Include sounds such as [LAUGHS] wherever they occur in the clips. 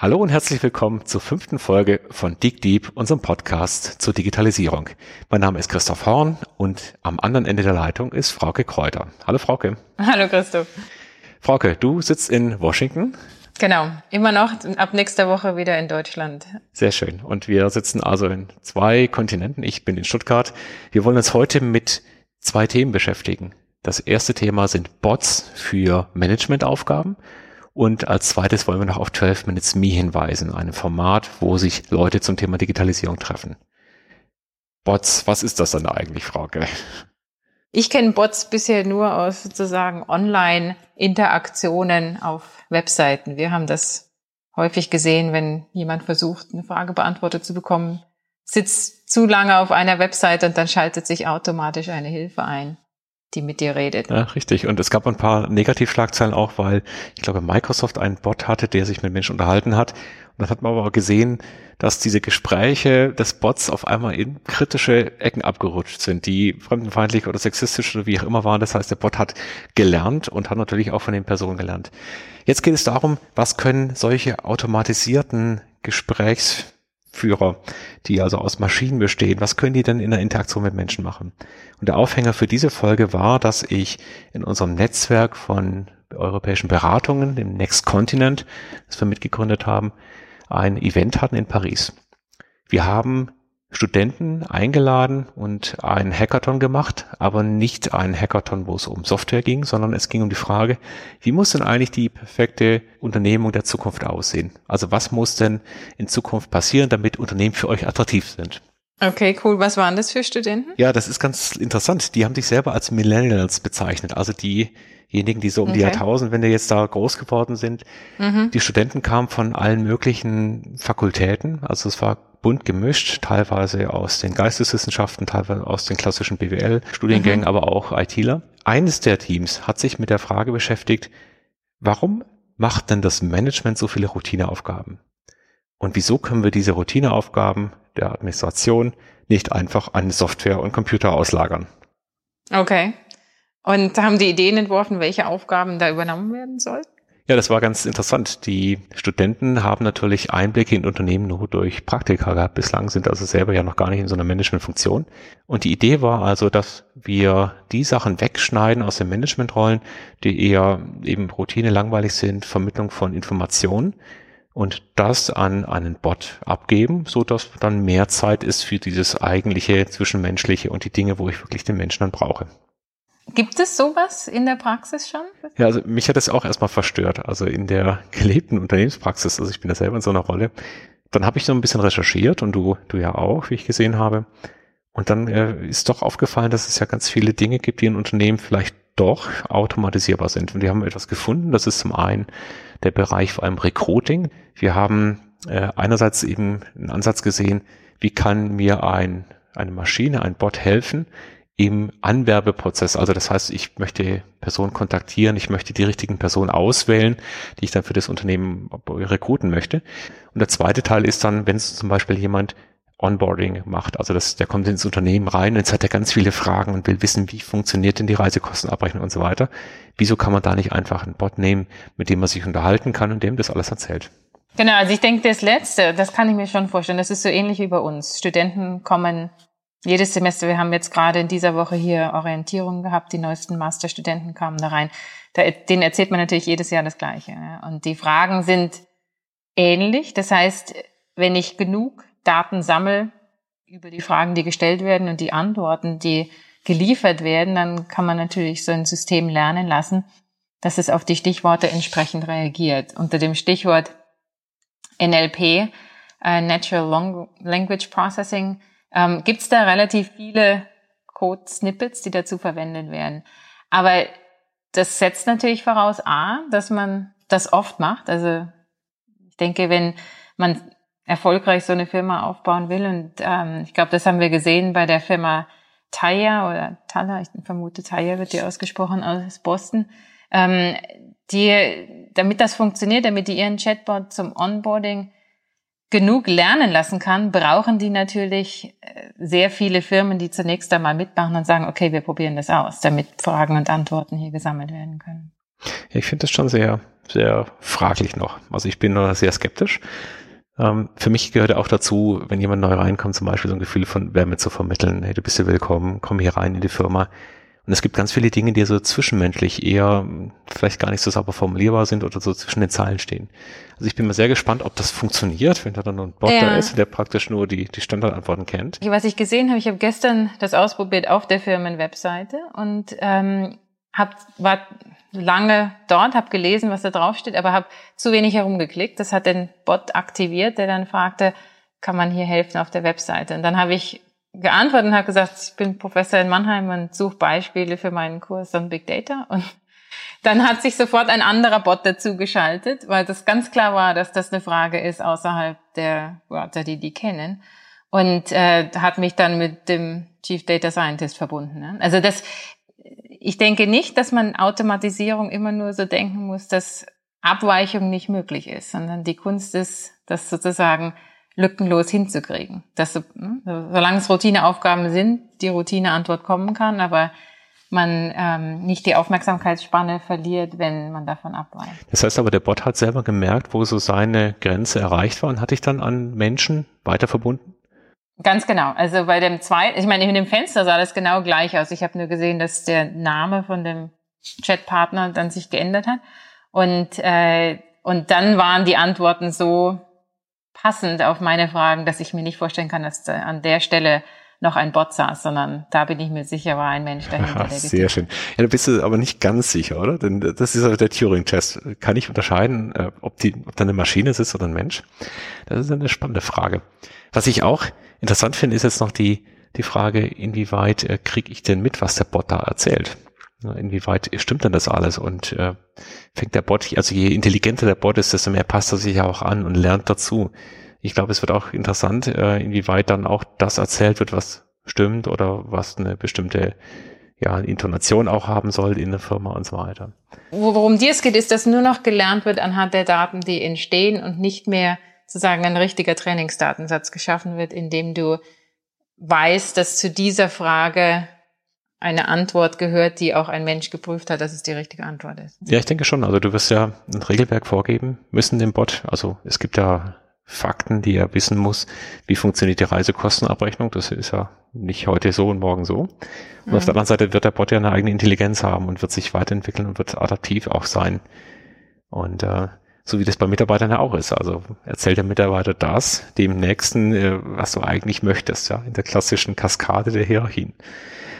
Hallo und herzlich willkommen zur fünften Folge von Dig Deep, unserem Podcast zur Digitalisierung. Mein Name ist Christoph Horn und am anderen Ende der Leitung ist Frauke Kräuter. Hallo Frauke. Hallo Christoph. Frauke, du sitzt in Washington. Genau, immer noch ab nächster Woche wieder in Deutschland. Sehr schön. Und wir sitzen also in zwei Kontinenten. Ich bin in Stuttgart. Wir wollen uns heute mit zwei Themen beschäftigen. Das erste Thema sind Bots für Managementaufgaben und als zweites wollen wir noch auf 12 Minutes Me hinweisen, einem Format, wo sich Leute zum Thema Digitalisierung treffen. Bots, was ist das dann eigentlich, Frauke? Ich kenne Bots bisher nur aus sozusagen Online-Interaktionen auf Webseiten. Wir haben das häufig gesehen, wenn jemand versucht, eine Frage beantwortet zu bekommen, sitzt zu lange auf einer Webseite und dann schaltet sich automatisch eine Hilfe ein die mit dir redet. Ja, richtig. Und es gab ein paar Negativschlagzeilen auch, weil ich glaube, Microsoft einen Bot hatte, der sich mit Menschen unterhalten hat. Und dann hat man aber gesehen, dass diese Gespräche des Bots auf einmal in kritische Ecken abgerutscht sind, die fremdenfeindlich oder sexistisch oder wie auch immer waren. Das heißt, der Bot hat gelernt und hat natürlich auch von den Personen gelernt. Jetzt geht es darum, was können solche automatisierten Gesprächs Führer, die also aus Maschinen bestehen, was können die denn in der Interaktion mit Menschen machen? Und der Aufhänger für diese Folge war, dass ich in unserem Netzwerk von europäischen Beratungen, dem Next Continent, das wir mitgegründet haben, ein Event hatten in Paris. Wir haben Studenten eingeladen und einen Hackathon gemacht, aber nicht einen Hackathon, wo es um Software ging, sondern es ging um die Frage, wie muss denn eigentlich die perfekte Unternehmung der Zukunft aussehen? Also was muss denn in Zukunft passieren, damit Unternehmen für euch attraktiv sind? Okay, cool. Was waren das für Studenten? Ja, das ist ganz interessant. Die haben sich selber als Millennials bezeichnet, also diejenigen, die so um okay. die Jahrtausendwende jetzt da groß geworden sind. Mhm. Die Studenten kamen von allen möglichen Fakultäten, also es war bunt gemischt, teilweise aus den Geisteswissenschaften, teilweise aus den klassischen BWL-Studiengängen, mhm. aber auch ITler. Eines der Teams hat sich mit der Frage beschäftigt, warum macht denn das Management so viele Routineaufgaben? Und wieso können wir diese Routineaufgaben der Administration nicht einfach an Software und Computer auslagern? Okay. Und haben die Ideen entworfen, welche Aufgaben da übernommen werden sollten? Ja, das war ganz interessant. Die Studenten haben natürlich Einblicke in Unternehmen nur durch Praktika gehabt. Bislang sind also selber ja noch gar nicht in so einer Managementfunktion. Und die Idee war also, dass wir die Sachen wegschneiden aus den Managementrollen, die eher eben Routine langweilig sind, Vermittlung von Informationen und das an einen Bot abgeben, so dass dann mehr Zeit ist für dieses eigentliche Zwischenmenschliche und die Dinge, wo ich wirklich den Menschen dann brauche. Gibt es sowas in der Praxis schon? Ja, also mich hat das auch erstmal verstört. Also in der gelebten Unternehmenspraxis, also ich bin da selber in so einer Rolle. Dann habe ich so ein bisschen recherchiert und du, du ja auch, wie ich gesehen habe. Und dann äh, ist doch aufgefallen, dass es ja ganz viele Dinge gibt, die in Unternehmen vielleicht doch automatisierbar sind. Und wir haben etwas gefunden. Das ist zum einen der Bereich vor allem Recruiting. Wir haben äh, einerseits eben einen Ansatz gesehen, wie kann mir ein, eine Maschine, ein Bot helfen, im Anwerbeprozess. Also das heißt, ich möchte Personen kontaktieren, ich möchte die richtigen Personen auswählen, die ich dann für das Unternehmen rekruten möchte. Und der zweite Teil ist dann, wenn es zum Beispiel jemand Onboarding macht, also das, der kommt ins Unternehmen rein und jetzt hat er ganz viele Fragen und will wissen, wie funktioniert denn die Reisekostenabrechnung und so weiter. Wieso kann man da nicht einfach einen Bot nehmen, mit dem man sich unterhalten kann und dem das alles erzählt? Genau, also ich denke, das Letzte, das kann ich mir schon vorstellen. Das ist so ähnlich wie bei uns. Studenten kommen jedes Semester, wir haben jetzt gerade in dieser Woche hier Orientierung gehabt, die neuesten Masterstudenten kamen da rein. Da, denen erzählt man natürlich jedes Jahr das Gleiche. Ja. Und die Fragen sind ähnlich. Das heißt, wenn ich genug Daten sammle über die Fragen, die gestellt werden und die Antworten, die geliefert werden, dann kann man natürlich so ein System lernen lassen, dass es auf die Stichworte entsprechend reagiert. Unter dem Stichwort NLP, äh, Natural Language Processing, ähm, gibt es da relativ viele Code-Snippets, die dazu verwendet werden. Aber das setzt natürlich voraus, a, dass man das oft macht. Also ich denke, wenn man erfolgreich so eine Firma aufbauen will, und ähm, ich glaube, das haben wir gesehen bei der Firma Taya oder Tala, ich vermute Taya wird die ausgesprochen aus Boston, ähm, die, damit das funktioniert, damit die ihren Chatbot zum Onboarding genug lernen lassen kann, brauchen die natürlich äh, sehr viele Firmen, die zunächst einmal mitmachen und sagen, okay, wir probieren das aus, damit Fragen und Antworten hier gesammelt werden können. Ich finde das schon sehr, sehr fraglich noch. Also ich bin noch sehr skeptisch. Ähm, für mich gehört auch dazu, wenn jemand neu reinkommt, zum Beispiel so ein Gefühl von Wärme zu vermitteln. Hey, du bist ja willkommen, komm hier rein in die Firma. Und es gibt ganz viele Dinge, die so zwischenmenschlich eher vielleicht gar nicht so sauber formulierbar sind oder so zwischen den Zeilen stehen. Also ich bin mal sehr gespannt, ob das funktioniert, wenn da dann ein Bot ja. da ist, der praktisch nur die, die Standardantworten kennt. Was ich gesehen habe, ich habe gestern das ausprobiert auf der Firmenwebseite und ähm, hab, war lange dort, habe gelesen, was da draufsteht, aber habe zu wenig herumgeklickt. Das hat den Bot aktiviert, der dann fragte, kann man hier helfen auf der Webseite? Und dann habe ich geantwortet und habe gesagt, ich bin Professor in Mannheim und suche Beispiele für meinen Kurs an Big Data. Und dann hat sich sofort ein anderer Bot dazu geschaltet, weil das ganz klar war, dass das eine Frage ist außerhalb der Wörter, die die kennen. Und äh, hat mich dann mit dem Chief Data Scientist verbunden. Ne? Also das, ich denke nicht, dass man Automatisierung immer nur so denken muss, dass Abweichung nicht möglich ist, sondern die Kunst ist, das sozusagen lückenlos hinzukriegen. Dass, hm, solange es Routineaufgaben sind, die Routineantwort kommen kann, aber man ähm, nicht die Aufmerksamkeitsspanne verliert, wenn man davon abweicht. Das heißt aber, der Bot hat selber gemerkt, wo so seine Grenze erreicht war und hat dich dann an Menschen weiter verbunden? Ganz genau. Also bei dem zweiten, ich meine, in dem Fenster sah das genau gleich aus. Ich habe nur gesehen, dass der Name von dem Chatpartner dann sich geändert hat. Und, äh, und dann waren die Antworten so passend auf meine Fragen, dass ich mir nicht vorstellen kann, dass an der Stelle noch ein Bot saß, sondern da bin ich mir sicher, war ein Mensch dahinter. Aha, sehr schön. Ja, da bist du aber nicht ganz sicher, oder? Denn das ist halt der Turing-Test. Kann ich unterscheiden, äh, ob, die, ob da eine Maschine sitzt oder ein Mensch? Das ist eine spannende Frage. Was ich auch interessant finde, ist jetzt noch die, die Frage, inwieweit äh, kriege ich denn mit, was der Bot da erzählt? Inwieweit stimmt denn das alles? Und äh, fängt der Bot, also je intelligenter der Bot ist, desto mehr passt er sich ja auch an und lernt dazu. Ich glaube, es wird auch interessant, äh, inwieweit dann auch das erzählt wird, was stimmt oder was eine bestimmte ja, Intonation auch haben soll in der Firma und so weiter. Worum dir es geht, ist, dass nur noch gelernt wird anhand der Daten, die entstehen und nicht mehr sozusagen ein richtiger Trainingsdatensatz geschaffen wird, in dem du weißt, dass zu dieser Frage eine Antwort gehört, die auch ein Mensch geprüft hat, dass es die richtige Antwort ist. Ja, ich denke schon. Also du wirst ja ein Regelwerk vorgeben müssen dem Bot. Also es gibt ja Fakten, die er wissen muss. Wie funktioniert die Reisekostenabrechnung? Das ist ja nicht heute so und morgen so. Und mhm. auf der anderen Seite wird der Bot ja eine eigene Intelligenz haben und wird sich weiterentwickeln und wird adaptiv auch sein. Und äh, so wie das bei Mitarbeitern ja auch ist. Also erzählt der Mitarbeiter das dem Nächsten, äh, was du eigentlich möchtest, ja, in der klassischen Kaskade der Hierarchien.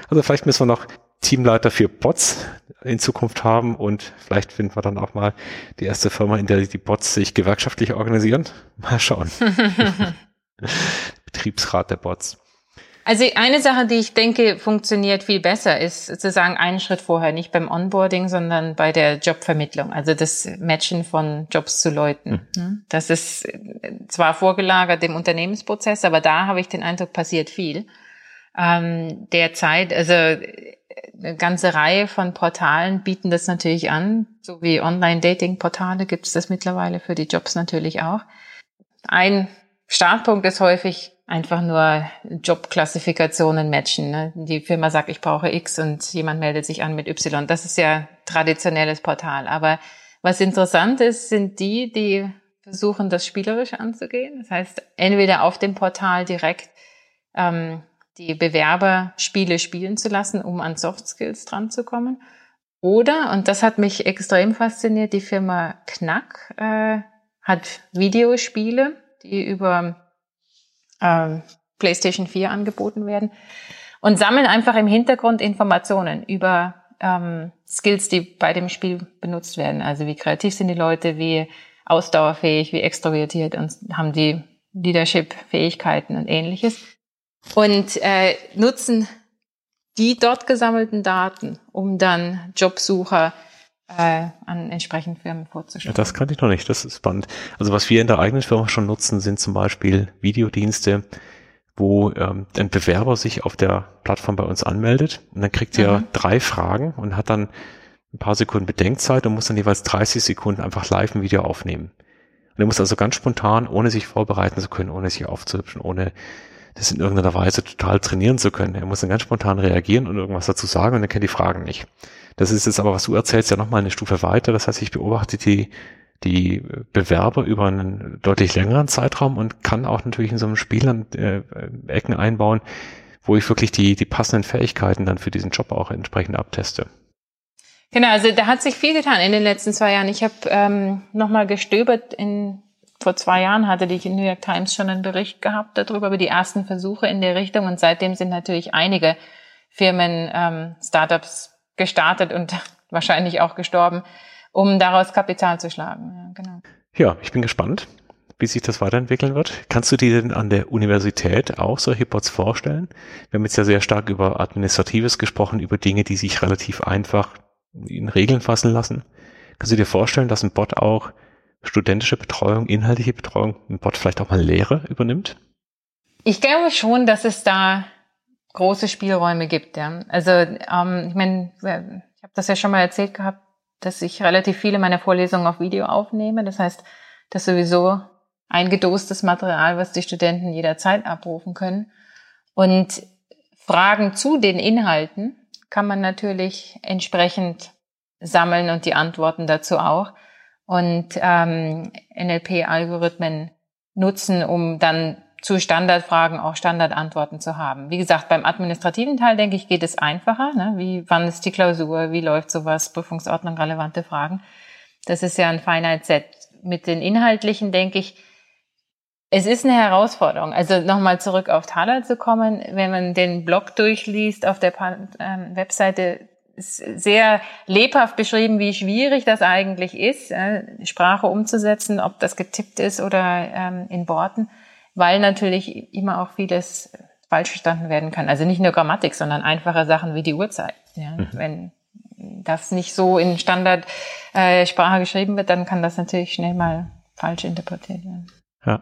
Also vielleicht müssen wir noch Teamleiter für Bots in Zukunft haben und vielleicht finden wir dann auch mal die erste Firma, in der die Bots sich gewerkschaftlich organisieren. Mal schauen. [LAUGHS] Betriebsrat der Bots. Also eine Sache, die ich denke funktioniert viel besser, ist sozusagen einen Schritt vorher, nicht beim Onboarding, sondern bei der Jobvermittlung, also das Matchen von Jobs zu Leuten. Mhm. Das ist zwar vorgelagert dem Unternehmensprozess, aber da habe ich den Eindruck, passiert viel ähm, derzeit. Also eine ganze Reihe von Portalen bieten das natürlich an, so wie Online-Dating-Portale gibt es das mittlerweile für die Jobs natürlich auch. Ein Startpunkt ist häufig einfach nur Jobklassifikationen matchen. Ne? Die Firma sagt, ich brauche X und jemand meldet sich an mit Y. Das ist ja traditionelles Portal. Aber was interessant ist, sind die, die versuchen, das spielerisch anzugehen. Das heißt, entweder auf dem Portal direkt ähm, die Bewerber Spiele spielen zu lassen, um an Soft Skills dran zu kommen. Oder, und das hat mich extrem fasziniert, die Firma Knack äh, hat Videospiele, die über äh, PlayStation 4 angeboten werden und sammeln einfach im Hintergrund Informationen über ähm, Skills, die bei dem Spiel benutzt werden. Also wie kreativ sind die Leute, wie ausdauerfähig, wie extrovertiert und haben die Leadership-Fähigkeiten und ähnliches und äh, nutzen die dort gesammelten Daten, um dann Jobsucher äh, an entsprechenden Firmen vorzustellen. Ja, das kannte ich noch nicht, das ist spannend. Also was wir in der eigenen Firma schon nutzen, sind zum Beispiel Videodienste, wo ähm, ein Bewerber sich auf der Plattform bei uns anmeldet und dann kriegt er mhm. drei Fragen und hat dann ein paar Sekunden Bedenkzeit und muss dann jeweils 30 Sekunden einfach live ein Video aufnehmen. Und er muss also ganz spontan, ohne sich vorbereiten zu können, ohne sich aufzuhübschen, ohne das in irgendeiner Weise total trainieren zu können. Er muss dann ganz spontan reagieren und irgendwas dazu sagen und er kennt die Fragen nicht. Das ist jetzt aber, was du erzählst, ja nochmal eine Stufe weiter. Das heißt, ich beobachte die, die Bewerber über einen deutlich längeren Zeitraum und kann auch natürlich in so einem Spiel dann äh, Ecken einbauen, wo ich wirklich die, die passenden Fähigkeiten dann für diesen Job auch entsprechend abteste. Genau, also da hat sich viel getan in den letzten zwei Jahren. Ich habe ähm, nochmal gestöbert. In, vor zwei Jahren hatte die New York Times schon einen Bericht gehabt darüber, über die ersten Versuche in der Richtung. Und seitdem sind natürlich einige Firmen, ähm, Startups gestartet und [LAUGHS] wahrscheinlich auch gestorben, um daraus Kapital zu schlagen. Ja, genau. ja ich bin gespannt wie sich das weiterentwickeln wird. Kannst du dir denn an der Universität auch solche Bots vorstellen? Wir haben jetzt ja sehr stark über Administratives gesprochen, über Dinge, die sich relativ einfach in Regeln fassen lassen. Kannst du dir vorstellen, dass ein Bot auch studentische Betreuung, inhaltliche Betreuung, ein Bot vielleicht auch mal Lehre übernimmt? Ich glaube schon, dass es da große Spielräume gibt. Ja. Also ähm, ich meine, ich habe das ja schon mal erzählt gehabt, dass ich relativ viele meiner Vorlesungen auf Video aufnehme. Das heißt, dass sowieso eingedostes Material, was die Studenten jederzeit abrufen können. Und Fragen zu den Inhalten kann man natürlich entsprechend sammeln und die Antworten dazu auch. Und ähm, NLP-Algorithmen nutzen, um dann zu Standardfragen auch Standardantworten zu haben. Wie gesagt, beim administrativen Teil, denke ich, geht es einfacher. Ne? Wie, wann ist die Klausur? Wie läuft sowas? Prüfungsordnung, relevante Fragen. Das ist ja ein Finite Set. Mit den inhaltlichen, denke ich, es ist eine Herausforderung. Also nochmal zurück auf Thaler zu kommen, wenn man den Blog durchliest auf der ähm, Webseite, sehr lebhaft beschrieben, wie schwierig das eigentlich ist, äh, Sprache umzusetzen, ob das getippt ist oder ähm, in Worten, weil natürlich immer auch vieles falsch verstanden werden kann. Also nicht nur Grammatik, sondern einfache Sachen wie die Uhrzeit. Ja? Mhm. Wenn das nicht so in Standardsprache äh, geschrieben wird, dann kann das natürlich schnell mal falsch interpretiert werden. Ja.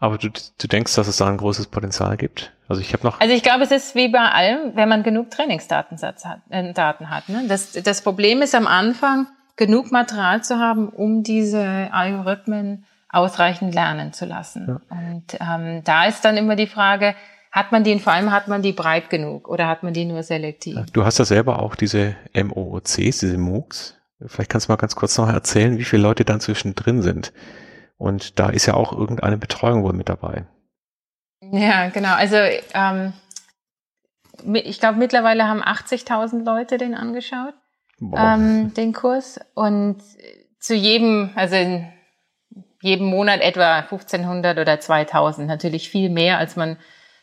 Aber du, du denkst, dass es da ein großes Potenzial gibt? Also ich habe noch. Also ich glaube, es ist wie bei allem, wenn man genug Trainingsdatensatz hat, äh, Daten hat. Ne? Das, das Problem ist am Anfang, genug Material zu haben, um diese Algorithmen ausreichend lernen zu lassen. Ja. Und ähm, da ist dann immer die Frage, hat man die, vor allem hat man die breit genug oder hat man die nur selektiv? Du hast ja selber auch diese MOOCs, diese MOOCs. Vielleicht kannst du mal ganz kurz noch erzählen, wie viele Leute dann zwischendrin sind. Und da ist ja auch irgendeine Betreuung wohl mit dabei. Ja, genau. Also ähm, ich glaube, mittlerweile haben 80.000 Leute den angeschaut, ähm, den Kurs. Und zu jedem, also in jedem Monat etwa 1500 oder 2000. Natürlich viel mehr, als man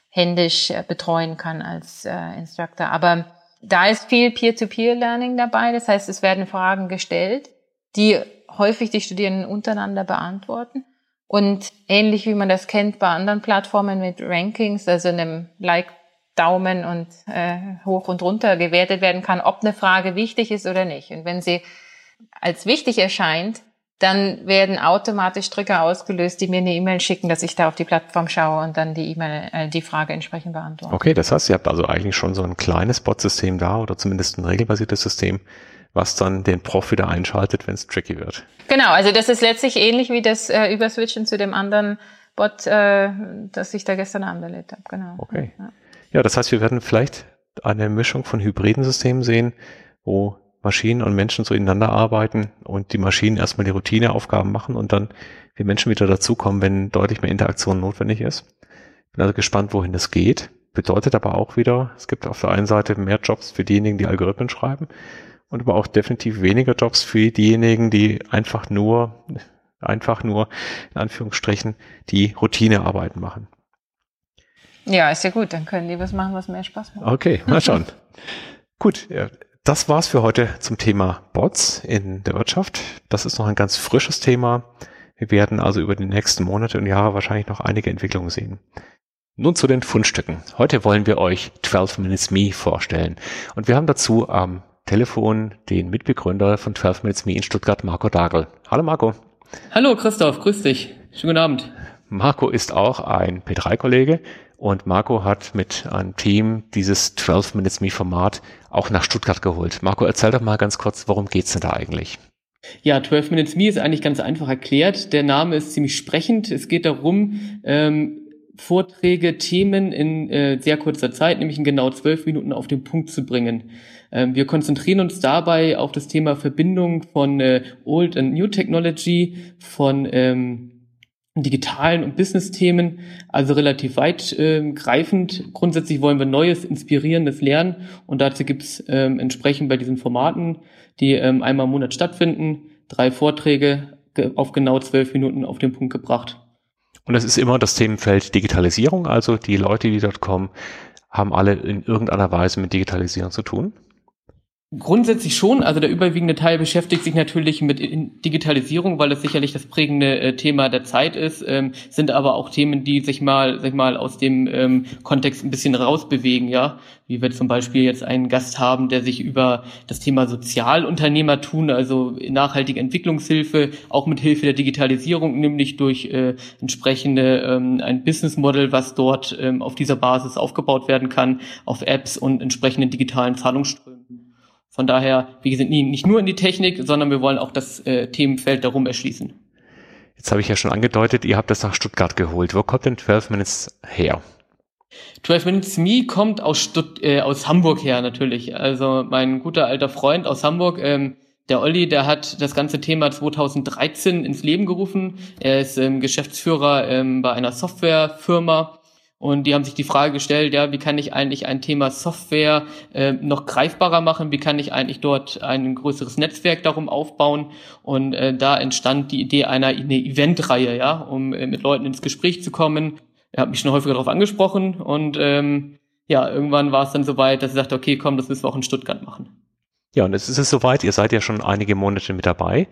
händisch äh, betreuen kann als äh, Instructor. Aber da ist viel Peer-to-Peer-Learning dabei. Das heißt, es werden Fragen gestellt, die häufig die Studierenden untereinander beantworten. Und ähnlich wie man das kennt bei anderen Plattformen mit Rankings, also einem Like, Daumen und äh, hoch und runter gewertet werden kann, ob eine Frage wichtig ist oder nicht. Und wenn sie als wichtig erscheint, dann werden automatisch Trigger ausgelöst, die mir eine E-Mail schicken, dass ich da auf die Plattform schaue und dann die E-Mail, äh, die Frage entsprechend beantworte. Okay, das heißt, ihr habt also eigentlich schon so ein kleines Bot-System da oder zumindest ein regelbasiertes System, was dann den Prof wieder einschaltet, wenn es tricky wird. Genau, also das ist letztlich ähnlich wie das äh, Überswitchen zu dem anderen Bot, äh, das ich da gestern Abend erlebt habe. Genau. Okay. Ja. ja, das heißt, wir werden vielleicht eine Mischung von hybriden Systemen sehen, wo Maschinen und Menschen so ineinander arbeiten und die Maschinen erstmal die Routineaufgaben machen und dann wir Menschen wieder dazukommen, wenn deutlich mehr Interaktion notwendig ist. Bin also gespannt, wohin das geht. Bedeutet aber auch wieder, es gibt auf der einen Seite mehr Jobs für diejenigen, die Algorithmen schreiben und aber auch definitiv weniger Jobs für diejenigen, die einfach nur, einfach nur, in Anführungsstrichen, die Routinearbeiten machen. Ja, ist ja gut, dann können die was machen, was mehr Spaß macht. Okay, mal schauen. [LAUGHS] gut, das war's für heute zum Thema Bots in der Wirtschaft. Das ist noch ein ganz frisches Thema. Wir werden also über die nächsten Monate und Jahre wahrscheinlich noch einige Entwicklungen sehen. Nun zu den Fundstücken. Heute wollen wir euch 12 Minutes Me vorstellen. Und wir haben dazu am Telefon den Mitbegründer von 12 Minutes Me in Stuttgart, Marco Dagel. Hallo Marco. Hallo Christoph, grüß dich. Schönen guten Abend. Marco ist auch ein P3-Kollege und Marco hat mit einem Team dieses 12 Minutes Me Format auch nach Stuttgart geholt. Marco, erzähl doch mal ganz kurz, worum geht's denn da eigentlich? Ja, 12 Minutes Me ist eigentlich ganz einfach erklärt. Der Name ist ziemlich sprechend. Es geht darum, ähm, Vorträge, Themen in äh, sehr kurzer Zeit, nämlich in genau zwölf Minuten auf den Punkt zu bringen. Ähm, wir konzentrieren uns dabei auf das Thema Verbindung von äh, Old and New Technology, von ähm, digitalen und Business-Themen, also relativ weit äh, greifend. Grundsätzlich wollen wir Neues, Inspirierendes lernen und dazu gibt's ähm, entsprechend bei diesen Formaten, die ähm, einmal im Monat stattfinden, drei Vorträge auf genau zwölf Minuten auf den Punkt gebracht. Und es ist immer das Themenfeld Digitalisierung, also die Leute, die dort kommen, haben alle in irgendeiner Weise mit Digitalisierung zu tun? Grundsätzlich schon. Also der überwiegende Teil beschäftigt sich natürlich mit Digitalisierung, weil es sicherlich das prägende äh, Thema der Zeit ist, ähm, sind aber auch Themen, die sich mal, sag ich mal, aus dem ähm, Kontext ein bisschen rausbewegen, ja. Wie wir zum Beispiel jetzt einen Gast haben, der sich über das Thema Sozialunternehmertun, also nachhaltige Entwicklungshilfe, auch mit Hilfe der Digitalisierung, nämlich durch äh, entsprechende ähm, ein Business Model, was dort ähm, auf dieser Basis aufgebaut werden kann, auf Apps und entsprechenden digitalen Zahlungsströmen. Von daher, wir sind nicht nur in die Technik, sondern wir wollen auch das äh, Themenfeld darum erschließen. Jetzt habe ich ja schon angedeutet, ihr habt das nach Stuttgart geholt. Wo kommt denn 12 Minutes her? 12 Minutes Me kommt aus, Stutt äh, aus Hamburg her natürlich. Also mein guter alter Freund aus Hamburg, ähm, der Olli, der hat das ganze Thema 2013 ins Leben gerufen. Er ist ähm, Geschäftsführer ähm, bei einer Softwarefirma und die haben sich die Frage gestellt, ja, wie kann ich eigentlich ein Thema Software äh, noch greifbarer machen? Wie kann ich eigentlich dort ein größeres Netzwerk darum aufbauen? Und äh, da entstand die Idee einer eine Eventreihe, ja, um äh, mit Leuten ins Gespräch zu kommen. Er hat mich schon häufiger darauf angesprochen und ähm, ja, irgendwann war es dann soweit, dass er sagte, okay, komm, das müssen wir auch in Stuttgart machen. Ja, und es ist es soweit, ihr seid ja schon einige Monate mit dabei.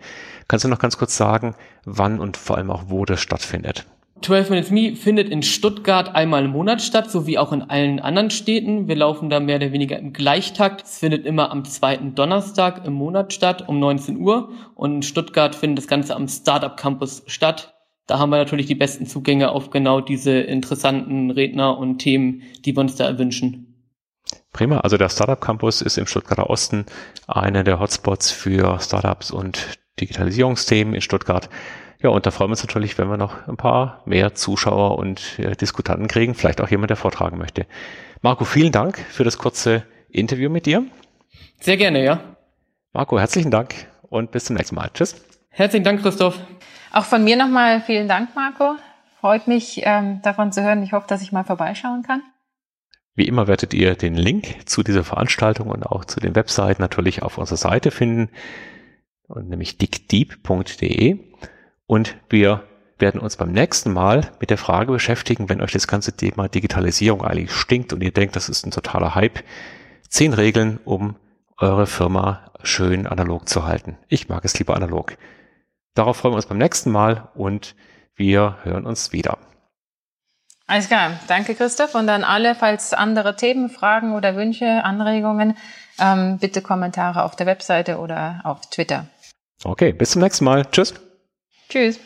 Kannst du noch ganz kurz sagen, wann und vor allem auch wo das stattfindet? 12 Minutes Me findet in Stuttgart einmal im Monat statt, sowie auch in allen anderen Städten. Wir laufen da mehr oder weniger im Gleichtakt. Es findet immer am zweiten Donnerstag im Monat statt, um 19 Uhr. Und in Stuttgart findet das Ganze am Startup Campus statt. Da haben wir natürlich die besten Zugänge auf genau diese interessanten Redner und Themen, die wir uns da erwünschen. Prima. Also der Startup Campus ist im Stuttgarter Osten einer der Hotspots für Startups und Digitalisierungsthemen in Stuttgart. Ja, und da freuen wir uns natürlich, wenn wir noch ein paar mehr Zuschauer und äh, Diskutanten kriegen, vielleicht auch jemand, der vortragen möchte. Marco, vielen Dank für das kurze Interview mit dir. Sehr gerne, ja. Marco, herzlichen Dank und bis zum nächsten Mal. Tschüss. Herzlichen Dank, Christoph. Auch von mir nochmal vielen Dank, Marco. Freut mich, ähm, davon zu hören. Ich hoffe, dass ich mal vorbeischauen kann. Wie immer werdet ihr den Link zu dieser Veranstaltung und auch zu den Webseiten natürlich auf unserer Seite finden, und nämlich dickdeep.de. Und wir werden uns beim nächsten Mal mit der Frage beschäftigen, wenn euch das ganze Thema Digitalisierung eigentlich stinkt und ihr denkt, das ist ein totaler Hype, zehn Regeln, um eure Firma schön analog zu halten. Ich mag es lieber analog. Darauf freuen wir uns beim nächsten Mal und wir hören uns wieder. Alles klar. Danke, Christoph. Und an alle, falls andere Themen, Fragen oder Wünsche, Anregungen, ähm, bitte Kommentare auf der Webseite oder auf Twitter. Okay, bis zum nächsten Mal. Tschüss. Tschüss.